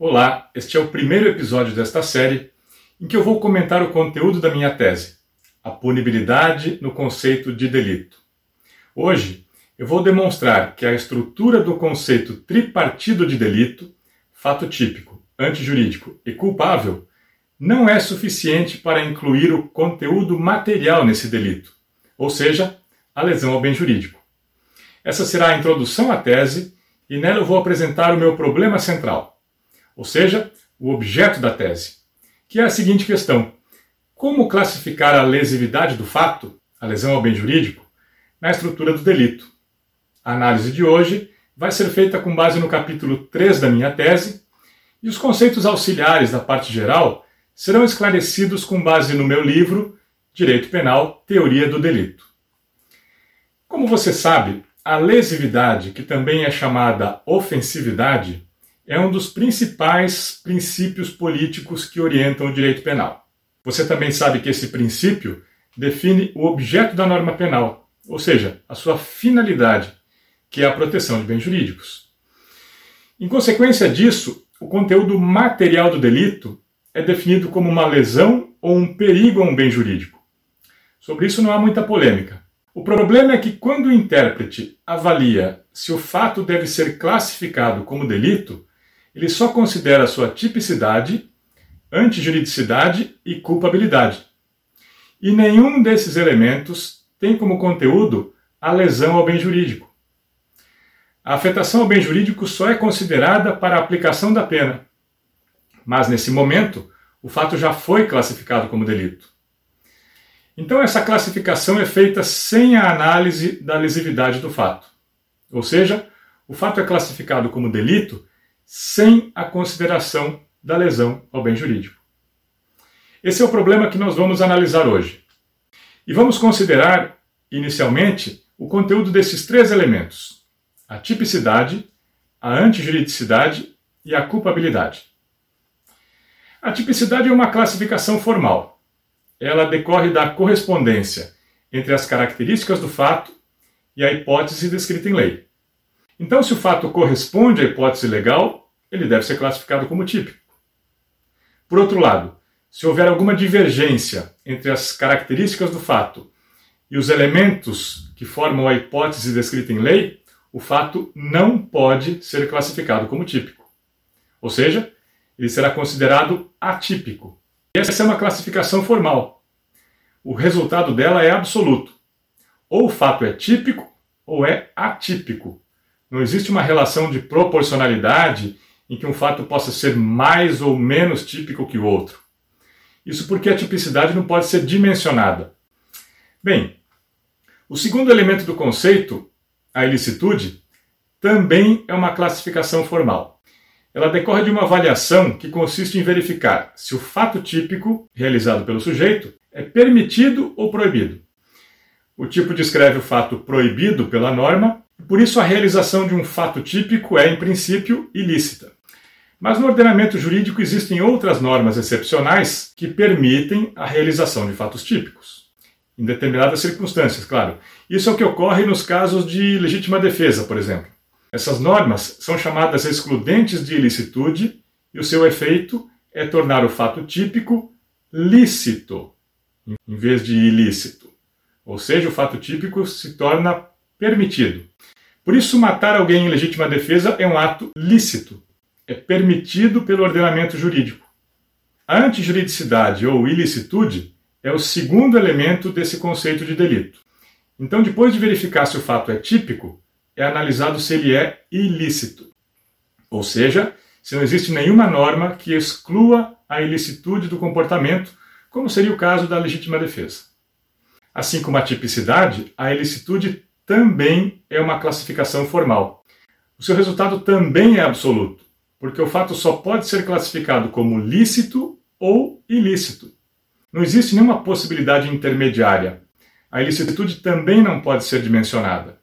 Olá, este é o primeiro episódio desta série em que eu vou comentar o conteúdo da minha tese, a punibilidade no conceito de delito. Hoje eu vou demonstrar que a estrutura do conceito tripartido de delito, fato típico, antijurídico e culpável, não é suficiente para incluir o conteúdo material nesse delito, ou seja, a lesão ao bem jurídico. Essa será a introdução à tese e nela eu vou apresentar o meu problema central, ou seja, o objeto da tese, que é a seguinte questão: como classificar a lesividade do fato, a lesão ao bem jurídico, na estrutura do delito? A análise de hoje vai ser feita com base no capítulo 3 da minha tese, e os conceitos auxiliares da parte geral serão esclarecidos com base no meu livro Direito Penal Teoria do Delito. Como você sabe, a lesividade, que também é chamada ofensividade, é um dos principais princípios políticos que orientam o direito penal. Você também sabe que esse princípio define o objeto da norma penal, ou seja, a sua finalidade, que é a proteção de bens jurídicos. Em consequência disso, o conteúdo material do delito é definido como uma lesão ou um perigo a um bem jurídico. Sobre isso não há muita polêmica. O problema é que quando o intérprete avalia se o fato deve ser classificado como delito, ele só considera sua tipicidade, antijuridicidade e culpabilidade. E nenhum desses elementos tem como conteúdo a lesão ao bem jurídico. A afetação ao bem jurídico só é considerada para a aplicação da pena. Mas nesse momento, o fato já foi classificado como delito. Então, essa classificação é feita sem a análise da lesividade do fato. Ou seja, o fato é classificado como delito sem a consideração da lesão ao bem jurídico. Esse é o problema que nós vamos analisar hoje. E vamos considerar, inicialmente, o conteúdo desses três elementos: a tipicidade, a antijuridicidade e a culpabilidade. A tipicidade é uma classificação formal ela decorre da correspondência entre as características do fato e a hipótese descrita em lei. Então, se o fato corresponde à hipótese legal, ele deve ser classificado como típico. Por outro lado, se houver alguma divergência entre as características do fato e os elementos que formam a hipótese descrita em lei, o fato não pode ser classificado como típico. Ou seja, ele será considerado atípico. Essa é uma classificação formal. O resultado dela é absoluto. Ou o fato é típico ou é atípico. Não existe uma relação de proporcionalidade em que um fato possa ser mais ou menos típico que o outro. Isso porque a tipicidade não pode ser dimensionada. Bem, o segundo elemento do conceito, a ilicitude, também é uma classificação formal. Ela decorre de uma avaliação que consiste em verificar se o fato típico realizado pelo sujeito é permitido ou proibido. O tipo descreve o fato proibido pela norma, por isso a realização de um fato típico é, em princípio, ilícita. Mas no ordenamento jurídico existem outras normas excepcionais que permitem a realização de fatos típicos, em determinadas circunstâncias, claro. Isso é o que ocorre nos casos de legítima defesa, por exemplo. Essas normas são chamadas excludentes de ilicitude e o seu efeito é tornar o fato típico lícito em vez de ilícito. Ou seja, o fato típico se torna permitido. Por isso, matar alguém em legítima defesa é um ato lícito, é permitido pelo ordenamento jurídico. A antijuridicidade ou ilicitude é o segundo elemento desse conceito de delito. Então, depois de verificar se o fato é típico, é analisado se ele é ilícito. Ou seja, se não existe nenhuma norma que exclua a ilicitude do comportamento, como seria o caso da legítima defesa. Assim como a tipicidade, a ilicitude também é uma classificação formal. O seu resultado também é absoluto, porque o fato só pode ser classificado como lícito ou ilícito. Não existe nenhuma possibilidade intermediária. A ilicitude também não pode ser dimensionada.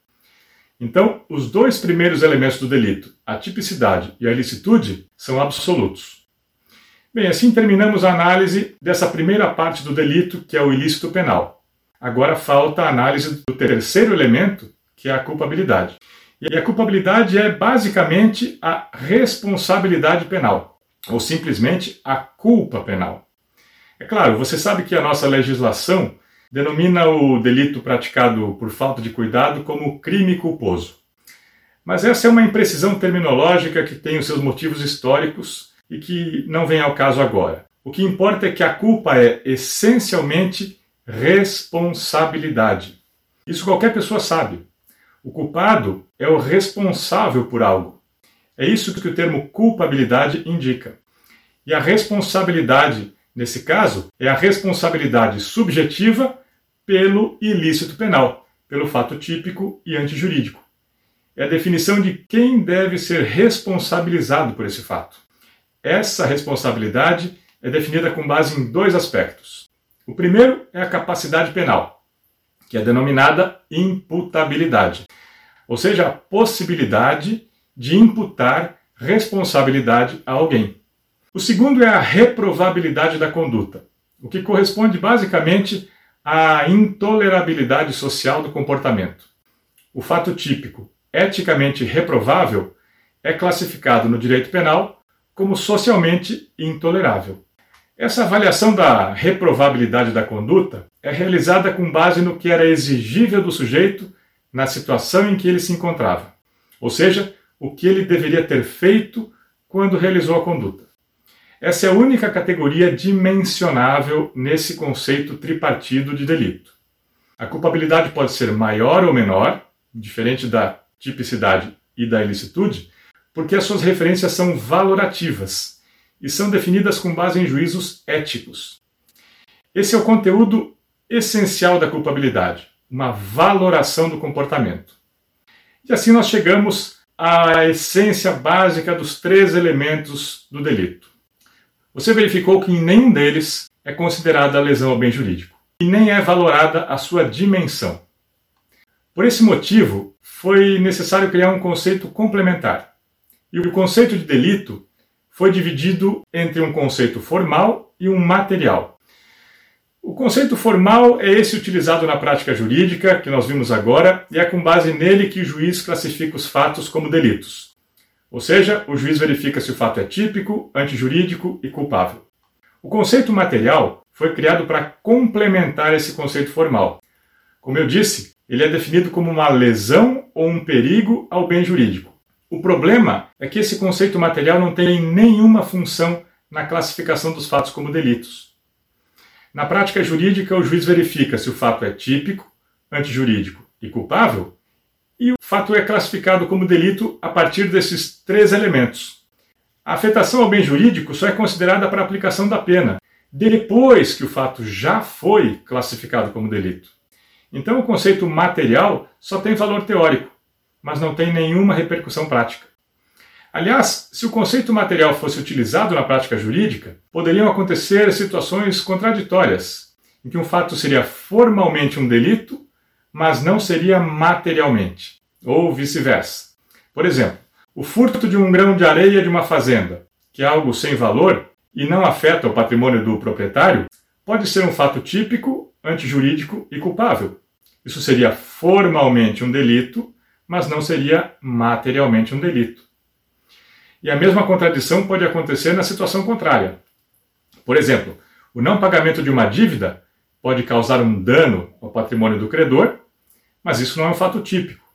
Então, os dois primeiros elementos do delito, a tipicidade e a ilicitude, são absolutos. Bem, assim terminamos a análise dessa primeira parte do delito, que é o ilícito penal. Agora falta a análise do terceiro elemento, que é a culpabilidade. E a culpabilidade é basicamente a responsabilidade penal. ou simplesmente a culpa penal. É claro, você sabe que a nossa legislação denomina o delito praticado por falta de cuidado como crime culposo. Mas essa é uma imprecisão terminológica que tem os seus motivos históricos e que não vem ao caso agora. O que importa é que a culpa é essencialmente responsabilidade. Isso qualquer pessoa sabe. O culpado é o responsável por algo. É isso que o termo culpabilidade indica. E a responsabilidade, nesse caso, é a responsabilidade subjetiva pelo ilícito penal, pelo fato típico e antijurídico. É a definição de quem deve ser responsabilizado por esse fato. Essa responsabilidade é definida com base em dois aspectos. O primeiro é a capacidade penal, que é denominada imputabilidade, ou seja, a possibilidade de imputar responsabilidade a alguém. O segundo é a reprovabilidade da conduta, o que corresponde basicamente à intolerabilidade social do comportamento. O fato típico, eticamente reprovável, é classificado no direito penal como socialmente intolerável. Essa avaliação da reprovabilidade da conduta é realizada com base no que era exigível do sujeito na situação em que ele se encontrava, ou seja, o que ele deveria ter feito quando realizou a conduta. Essa é a única categoria dimensionável nesse conceito tripartido de delito. A culpabilidade pode ser maior ou menor, diferente da tipicidade e da ilicitude, porque as suas referências são valorativas e são definidas com base em juízos éticos. Esse é o conteúdo essencial da culpabilidade, uma valoração do comportamento. E assim nós chegamos à essência básica dos três elementos do delito. Você verificou que em nenhum deles é considerada a lesão ao bem jurídico e nem é valorada a sua dimensão. Por esse motivo, foi necessário criar um conceito complementar. E o conceito de delito foi dividido entre um conceito formal e um material. O conceito formal é esse utilizado na prática jurídica, que nós vimos agora, e é com base nele que o juiz classifica os fatos como delitos. Ou seja, o juiz verifica se o fato é típico, antijurídico e culpável. O conceito material foi criado para complementar esse conceito formal. Como eu disse, ele é definido como uma lesão ou um perigo ao bem jurídico. O problema é que esse conceito material não tem nenhuma função na classificação dos fatos como delitos. Na prática jurídica, o juiz verifica se o fato é típico, antijurídico e culpável e o fato é classificado como delito a partir desses três elementos. A afetação ao bem jurídico só é considerada para aplicação da pena, depois que o fato já foi classificado como delito. Então, o conceito material só tem valor teórico, mas não tem nenhuma repercussão prática. Aliás, se o conceito material fosse utilizado na prática jurídica, poderiam acontecer situações contraditórias, em que um fato seria formalmente um delito mas não seria materialmente, ou vice-versa. Por exemplo, o furto de um grão de areia de uma fazenda, que é algo sem valor e não afeta o patrimônio do proprietário, pode ser um fato típico, antijurídico e culpável. Isso seria formalmente um delito, mas não seria materialmente um delito. E a mesma contradição pode acontecer na situação contrária. Por exemplo, o não pagamento de uma dívida pode causar um dano ao patrimônio do credor, mas isso não é um fato típico.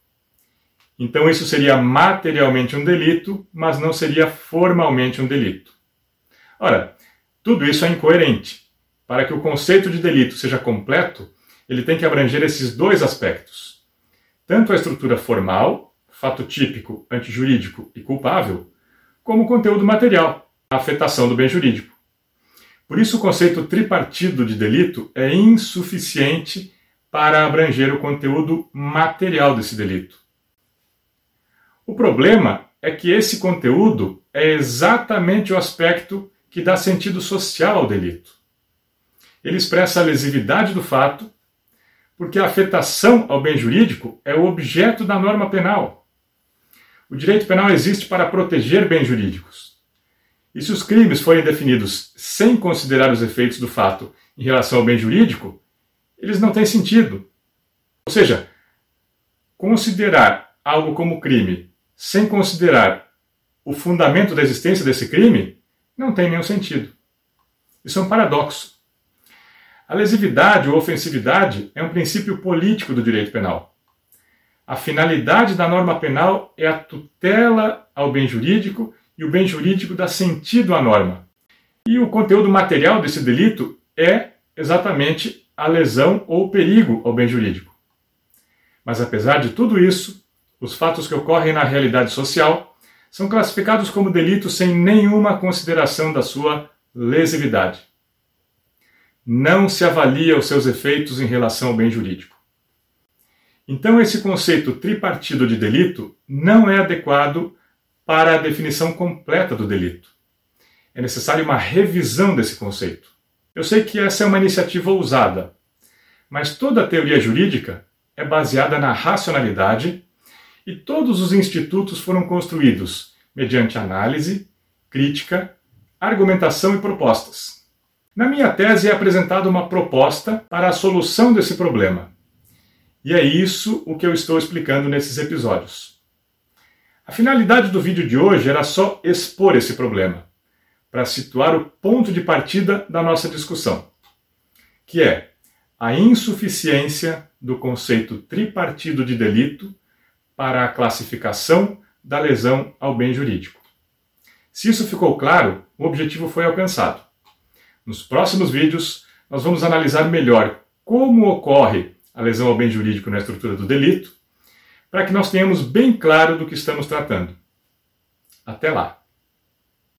Então, isso seria materialmente um delito, mas não seria formalmente um delito. Ora, tudo isso é incoerente. Para que o conceito de delito seja completo, ele tem que abranger esses dois aspectos: tanto a estrutura formal, fato típico, antijurídico e culpável, como o conteúdo material, a afetação do bem jurídico. Por isso, o conceito tripartido de delito é insuficiente para abranger o conteúdo material desse delito. O problema é que esse conteúdo é exatamente o aspecto que dá sentido social ao delito. Ele expressa a lesividade do fato, porque a afetação ao bem jurídico é o objeto da norma penal. O direito penal existe para proteger bens jurídicos. E se os crimes forem definidos sem considerar os efeitos do fato em relação ao bem jurídico, eles não têm sentido. Ou seja, considerar algo como crime sem considerar o fundamento da existência desse crime não tem nenhum sentido. Isso é um paradoxo. A lesividade ou ofensividade é um princípio político do direito penal. A finalidade da norma penal é a tutela ao bem jurídico e o bem jurídico dá sentido à norma. E o conteúdo material desse delito é exatamente a lesão ou perigo ao bem jurídico. Mas apesar de tudo isso, os fatos que ocorrem na realidade social são classificados como delitos sem nenhuma consideração da sua lesividade. Não se avalia os seus efeitos em relação ao bem jurídico. Então, esse conceito tripartido de delito não é adequado para a definição completa do delito. É necessária uma revisão desse conceito. Eu sei que essa é uma iniciativa ousada, mas toda a teoria jurídica é baseada na racionalidade e todos os institutos foram construídos mediante análise, crítica, argumentação e propostas. Na minha tese é apresentada uma proposta para a solução desse problema. E é isso o que eu estou explicando nesses episódios. A finalidade do vídeo de hoje era só expor esse problema, para situar o ponto de partida da nossa discussão, que é a insuficiência do conceito tripartido de delito para a classificação da lesão ao bem jurídico. Se isso ficou claro, o objetivo foi alcançado. Nos próximos vídeos, nós vamos analisar melhor como ocorre a lesão ao bem jurídico na estrutura do delito, para que nós tenhamos bem claro do que estamos tratando. Até lá!